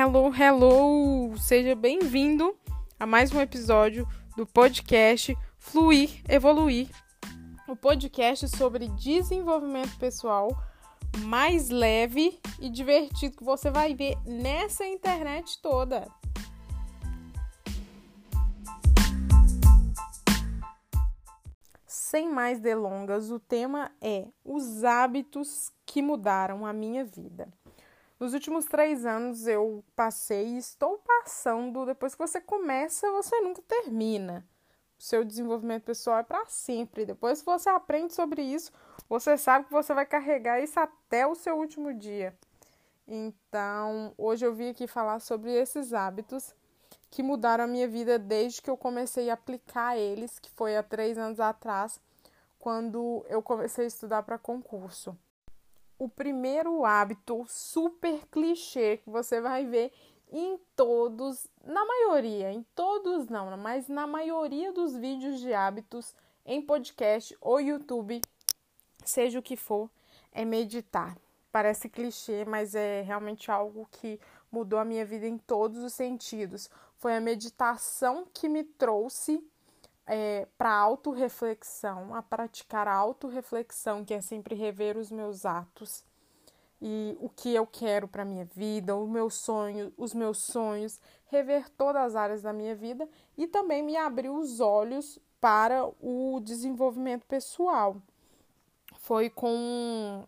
Hello, hello! Seja bem-vindo a mais um episódio do podcast Fluir, Evoluir o podcast sobre desenvolvimento pessoal mais leve e divertido que você vai ver nessa internet toda. Sem mais delongas, o tema é os hábitos que mudaram a minha vida. Nos últimos três anos eu passei e estou passando. Depois que você começa, você nunca termina. O seu desenvolvimento pessoal é para sempre. Depois que você aprende sobre isso, você sabe que você vai carregar isso até o seu último dia. Então, hoje eu vim aqui falar sobre esses hábitos que mudaram a minha vida desde que eu comecei a aplicar eles, que foi há três anos atrás, quando eu comecei a estudar para concurso o primeiro hábito super clichê que você vai ver em todos, na maioria, em todos não, mas na maioria dos vídeos de hábitos em podcast ou YouTube, seja o que for, é meditar. Parece clichê, mas é realmente algo que mudou a minha vida em todos os sentidos. Foi a meditação que me trouxe é, para autorreflexão, a praticar a autorreflexão, que é sempre rever os meus atos e o que eu quero para minha vida, o meu sonho, os meus sonhos, rever todas as áreas da minha vida e também me abrir os olhos para o desenvolvimento pessoal. Foi com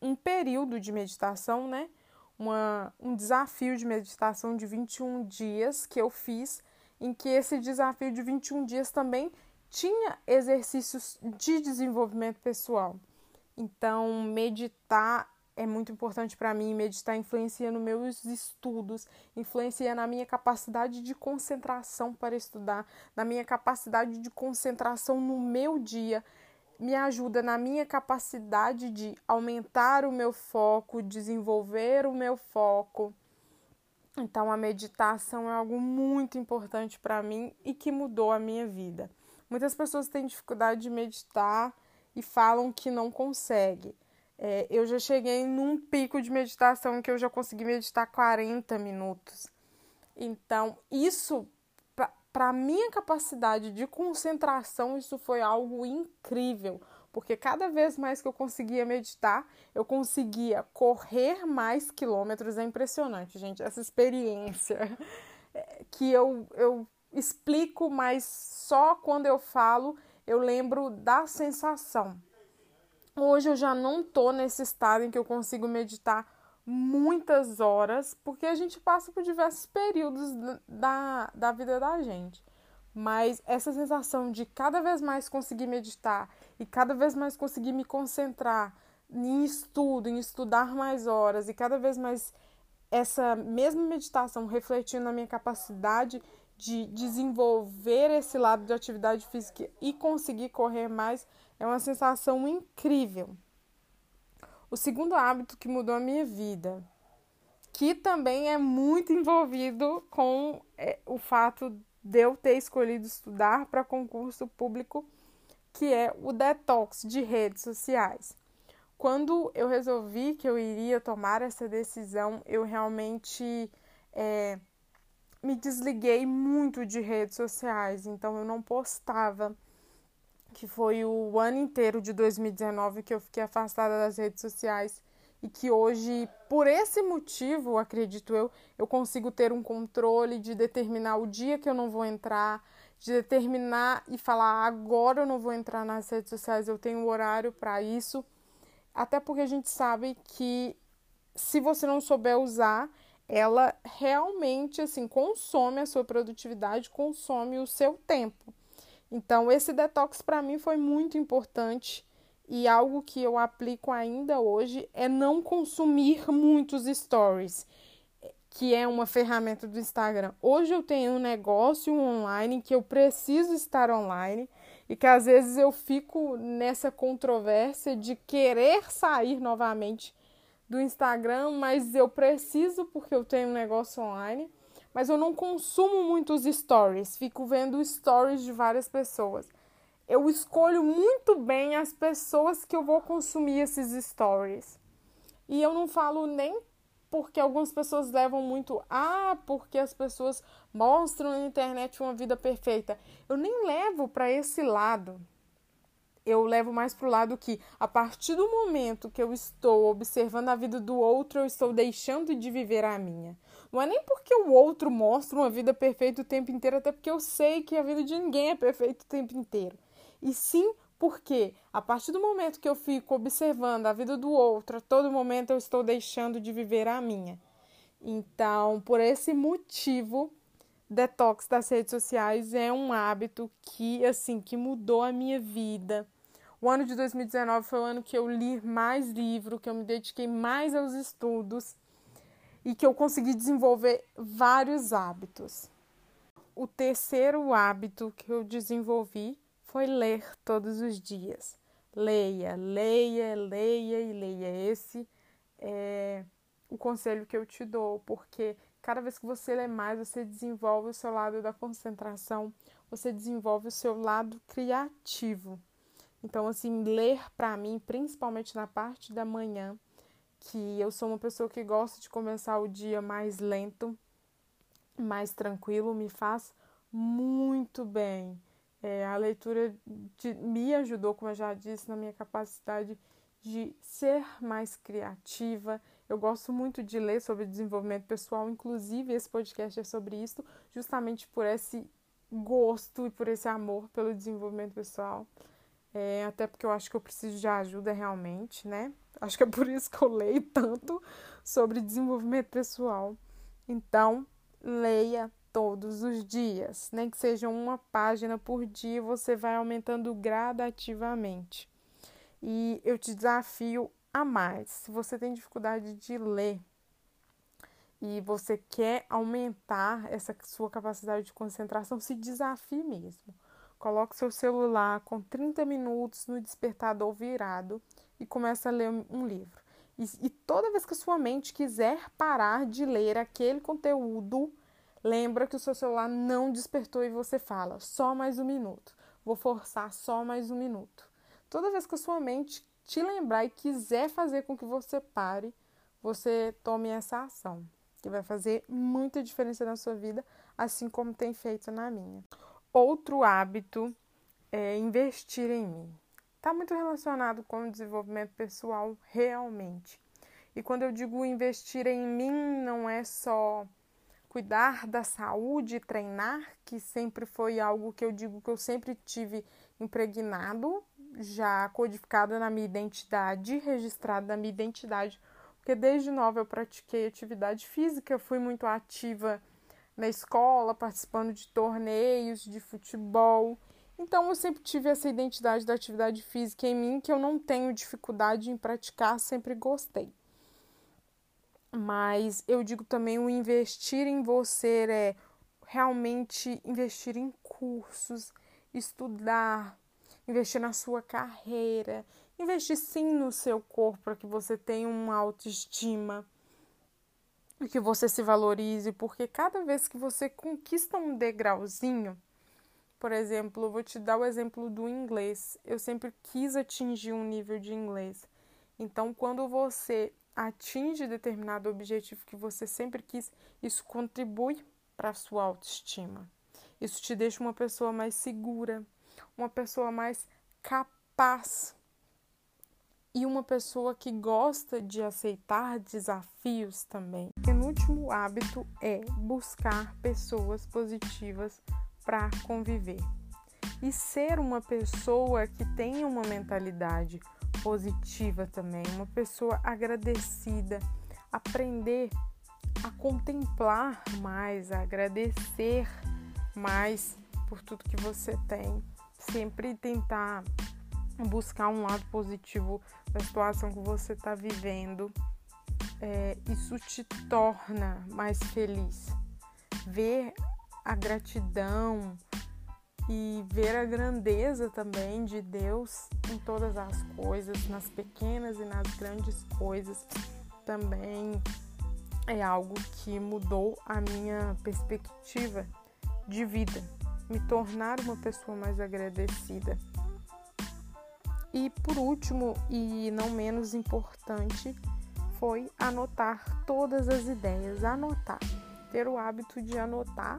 um período de meditação, né? Uma, um desafio de meditação de 21 dias que eu fiz em que esse desafio de 21 dias também tinha exercícios de desenvolvimento pessoal. Então, meditar é muito importante para mim, meditar influencia nos meus estudos, influencia na minha capacidade de concentração para estudar, na minha capacidade de concentração no meu dia, me ajuda na minha capacidade de aumentar o meu foco, desenvolver o meu foco. Então, a meditação é algo muito importante para mim e que mudou a minha vida. Muitas pessoas têm dificuldade de meditar e falam que não consegue. É, eu já cheguei num pico de meditação que eu já consegui meditar 40 minutos. Então, isso, para minha capacidade de concentração, isso foi algo incrível porque cada vez mais que eu conseguia meditar, eu conseguia correr mais quilômetros. É impressionante, gente, essa experiência é, que eu, eu explico, mas só quando eu falo eu lembro da sensação. Hoje eu já não tô nesse estado em que eu consigo meditar muitas horas, porque a gente passa por diversos períodos da, da vida da gente. Mas essa sensação de cada vez mais conseguir meditar e cada vez mais conseguir me concentrar em estudo, em estudar mais horas e cada vez mais essa mesma meditação refletindo na minha capacidade de desenvolver esse lado de atividade física e conseguir correr mais é uma sensação incrível. O segundo hábito que mudou a minha vida, que também é muito envolvido com é, o fato de eu ter escolhido estudar para concurso público, que é o detox de redes sociais. Quando eu resolvi que eu iria tomar essa decisão, eu realmente é, me desliguei muito de redes sociais, então eu não postava. Que foi o ano inteiro de 2019 que eu fiquei afastada das redes sociais e que hoje, por esse motivo, acredito eu, eu consigo ter um controle de determinar o dia que eu não vou entrar, de determinar e falar agora eu não vou entrar nas redes sociais, eu tenho horário para isso. Até porque a gente sabe que se você não souber usar, ela realmente assim consome a sua produtividade, consome o seu tempo. Então, esse detox para mim foi muito importante e algo que eu aplico ainda hoje é não consumir muitos stories, que é uma ferramenta do Instagram. Hoje eu tenho um negócio online que eu preciso estar online e que às vezes eu fico nessa controvérsia de querer sair novamente do Instagram, mas eu preciso porque eu tenho um negócio online, mas eu não consumo muitos stories, fico vendo stories de várias pessoas eu escolho muito bem as pessoas que eu vou consumir esses stories. E eu não falo nem porque algumas pessoas levam muito, ah, porque as pessoas mostram na internet uma vida perfeita. Eu nem levo para esse lado. Eu levo mais para o lado que, a partir do momento que eu estou observando a vida do outro, eu estou deixando de viver a minha. Não é nem porque o outro mostra uma vida perfeita o tempo inteiro, até porque eu sei que a vida de ninguém é perfeita o tempo inteiro. E sim porque a partir do momento que eu fico observando a vida do outro, a todo momento eu estou deixando de viver a minha. Então, por esse motivo, detox das redes sociais é um hábito que assim, que mudou a minha vida. O ano de 2019 foi o ano que eu li mais livro, que eu me dediquei mais aos estudos e que eu consegui desenvolver vários hábitos. O terceiro hábito que eu desenvolvi foi ler todos os dias. Leia, leia, leia e leia. Esse é o conselho que eu te dou, porque cada vez que você lê mais, você desenvolve o seu lado da concentração, você desenvolve o seu lado criativo. Então, assim, ler para mim, principalmente na parte da manhã, que eu sou uma pessoa que gosta de começar o dia mais lento, mais tranquilo, me faz muito bem. É, a leitura de, me ajudou, como eu já disse, na minha capacidade de ser mais criativa. Eu gosto muito de ler sobre desenvolvimento pessoal, inclusive esse podcast é sobre isso, justamente por esse gosto e por esse amor pelo desenvolvimento pessoal. É, até porque eu acho que eu preciso de ajuda realmente, né? Acho que é por isso que eu leio tanto sobre desenvolvimento pessoal. Então, leia todos os dias, nem que seja uma página por dia, você vai aumentando gradativamente. E eu te desafio a mais. Se você tem dificuldade de ler e você quer aumentar essa sua capacidade de concentração, se desafie mesmo. Coloque seu celular com 30 minutos no despertador virado e comece a ler um livro. E, e toda vez que a sua mente quiser parar de ler aquele conteúdo, Lembra que o seu celular não despertou e você fala só mais um minuto. Vou forçar só mais um minuto. Toda vez que a sua mente te lembrar e quiser fazer com que você pare, você tome essa ação, que vai fazer muita diferença na sua vida, assim como tem feito na minha. Outro hábito é investir em mim. Está muito relacionado com o desenvolvimento pessoal, realmente. E quando eu digo investir em mim, não é só cuidar da saúde, treinar, que sempre foi algo que eu digo que eu sempre tive impregnado, já codificado na minha identidade, registrado na minha identidade, porque desde nova eu pratiquei atividade física, fui muito ativa na escola, participando de torneios de futebol. Então eu sempre tive essa identidade da atividade física em mim que eu não tenho dificuldade em praticar, sempre gostei mas eu digo também o investir em você é realmente investir em cursos, estudar, investir na sua carreira, investir sim no seu corpo para que você tenha uma autoestima e que você se valorize, porque cada vez que você conquista um degrauzinho, por exemplo, eu vou te dar o exemplo do inglês. Eu sempre quis atingir um nível de inglês. Então, quando você atinge determinado objetivo que você sempre quis, isso contribui para a sua autoestima. Isso te deixa uma pessoa mais segura, uma pessoa mais capaz e uma pessoa que gosta de aceitar desafios também. O penúltimo hábito é buscar pessoas positivas para conviver e ser uma pessoa que tenha uma mentalidade positiva também, uma pessoa agradecida, aprender a contemplar mais, a agradecer mais por tudo que você tem, sempre tentar buscar um lado positivo da situação que você está vivendo. É, isso te torna mais feliz. Ver a gratidão, e ver a grandeza também de Deus em todas as coisas, nas pequenas e nas grandes coisas, também é algo que mudou a minha perspectiva de vida, me tornar uma pessoa mais agradecida. E por último, e não menos importante, foi anotar todas as ideias, anotar, ter o hábito de anotar.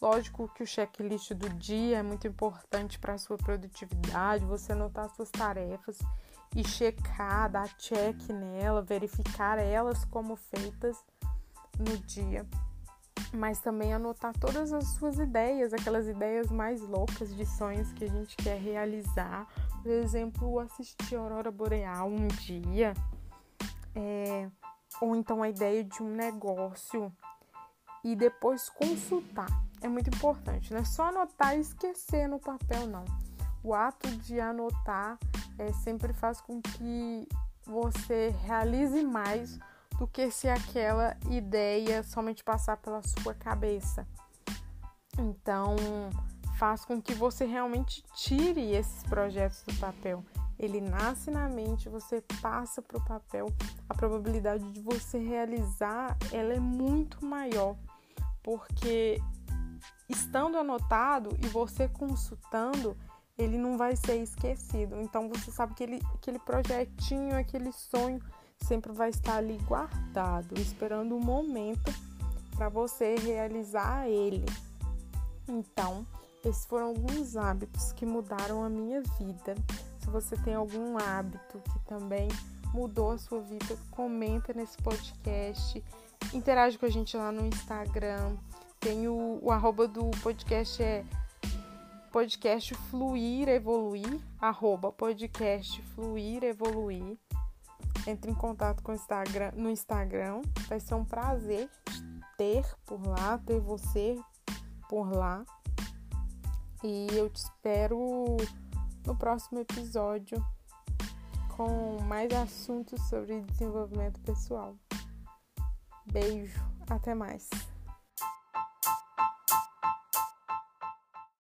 Lógico que o checklist do dia é muito importante para a sua produtividade, você anotar suas tarefas e checar, dar check nela, verificar elas como feitas no dia. Mas também anotar todas as suas ideias, aquelas ideias mais loucas de sonhos que a gente quer realizar. Por exemplo, assistir a Aurora Boreal um dia, é, ou então a ideia de um negócio e depois consultar. É muito importante, não é só anotar e esquecer no papel, não. O ato de anotar é, sempre faz com que você realize mais do que se aquela ideia somente passar pela sua cabeça. Então, faz com que você realmente tire esses projetos do papel. Ele nasce na mente, você passa para o papel, a probabilidade de você realizar ela é muito maior, porque estando anotado e você consultando, ele não vai ser esquecido. Então você sabe que ele, aquele projetinho, aquele sonho sempre vai estar ali guardado, esperando o um momento para você realizar ele. Então, esses foram alguns hábitos que mudaram a minha vida. Se você tem algum hábito que também mudou a sua vida, comenta nesse podcast, interage com a gente lá no Instagram. Tem o, o arroba do podcast é podcast Fluir Evoluir, arroba podcast Fluir Evoluir. Entre em contato com o Instagram, no Instagram. Vai ser um prazer ter por lá, ter você por lá. E eu te espero no próximo episódio com mais assuntos sobre desenvolvimento pessoal. Beijo, até mais.